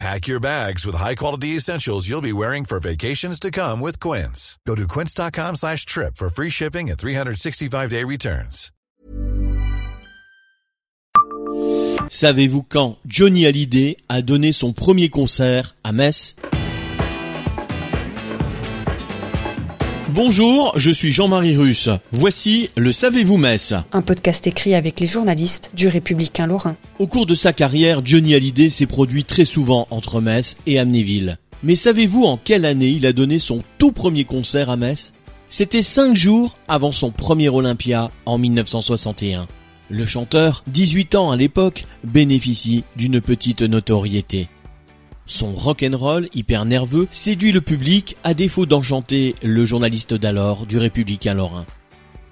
Pack your bags with high-quality essentials you'll be wearing for vacations to come with Quince. Go to quince.com slash trip for free shipping and 365-day returns. Savez-vous quand Johnny Hallyday a donné son premier concert à Metz? Bonjour, je suis Jean-Marie Russe. Voici le Savez-vous Metz Un podcast écrit avec les journalistes du Républicain Lorrain. Au cours de sa carrière, Johnny Hallyday s'est produit très souvent entre Metz et Amnéville. Mais savez-vous en quelle année il a donné son tout premier concert à Metz? C'était cinq jours avant son premier Olympia en 1961. Le chanteur, 18 ans à l'époque, bénéficie d'une petite notoriété. Son rock'n'roll hyper nerveux séduit le public à défaut d'enchanter le journaliste d'alors du Républicain Lorrain.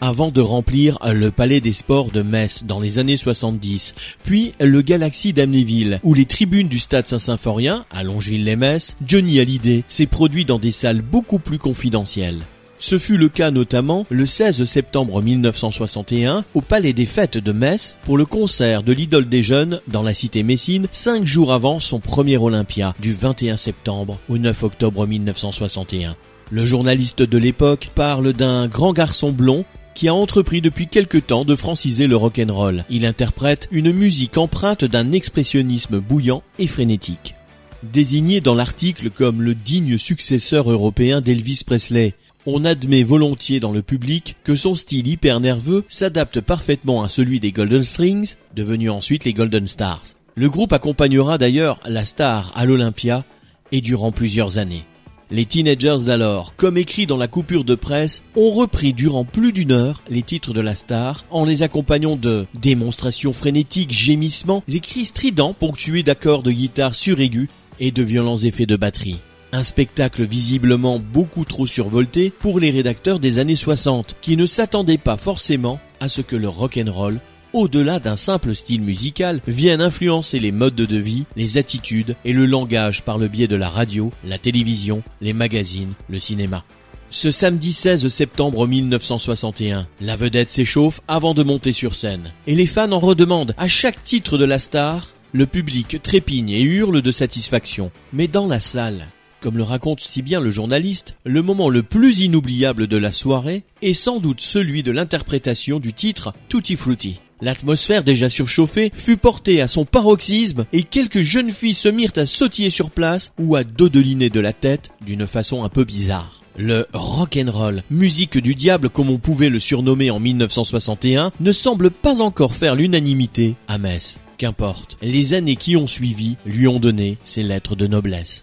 Avant de remplir le Palais des Sports de Metz dans les années 70, puis le Galaxy d'Amnéville ou les tribunes du Stade Saint-Symphorien à Longeville-les-Metz, Johnny Hallyday s'est produit dans des salles beaucoup plus confidentielles. Ce fut le cas notamment le 16 septembre 1961 au Palais des Fêtes de Metz pour le concert de l'idole des jeunes dans la cité messine cinq jours avant son premier Olympia du 21 septembre au 9 octobre 1961. Le journaliste de l'époque parle d'un grand garçon blond qui a entrepris depuis quelque temps de franciser le rock'n'roll. Il interprète une musique empreinte d'un expressionnisme bouillant et frénétique. Désigné dans l'article comme le digne successeur européen d'Elvis Presley, on admet volontiers dans le public que son style hyper nerveux s'adapte parfaitement à celui des Golden Strings, devenus ensuite les Golden Stars. Le groupe accompagnera d'ailleurs la star à l'Olympia et durant plusieurs années. Les teenagers d'alors, comme écrit dans la coupure de presse, ont repris durant plus d'une heure les titres de la star en les accompagnant de démonstrations frénétiques, gémissements et cris stridents ponctués d'accords de guitare suraigus et de violents effets de batterie. Un spectacle visiblement beaucoup trop survolté pour les rédacteurs des années 60, qui ne s'attendaient pas forcément à ce que le rock'n'roll, au-delà d'un simple style musical, vienne influencer les modes de vie, les attitudes et le langage par le biais de la radio, la télévision, les magazines, le cinéma. Ce samedi 16 septembre 1961, la vedette s'échauffe avant de monter sur scène. Et les fans en redemandent à chaque titre de la star. Le public trépigne et hurle de satisfaction. Mais dans la salle, comme le raconte si bien le journaliste, le moment le plus inoubliable de la soirée est sans doute celui de l'interprétation du titre Tutti Frutti. L'atmosphère déjà surchauffée fut portée à son paroxysme et quelques jeunes filles se mirent à sautiller sur place ou à dodeliner de la tête d'une façon un peu bizarre. Le rock'n'roll, musique du diable comme on pouvait le surnommer en 1961, ne semble pas encore faire l'unanimité à Metz. Qu'importe, les années qui ont suivi lui ont donné ses lettres de noblesse.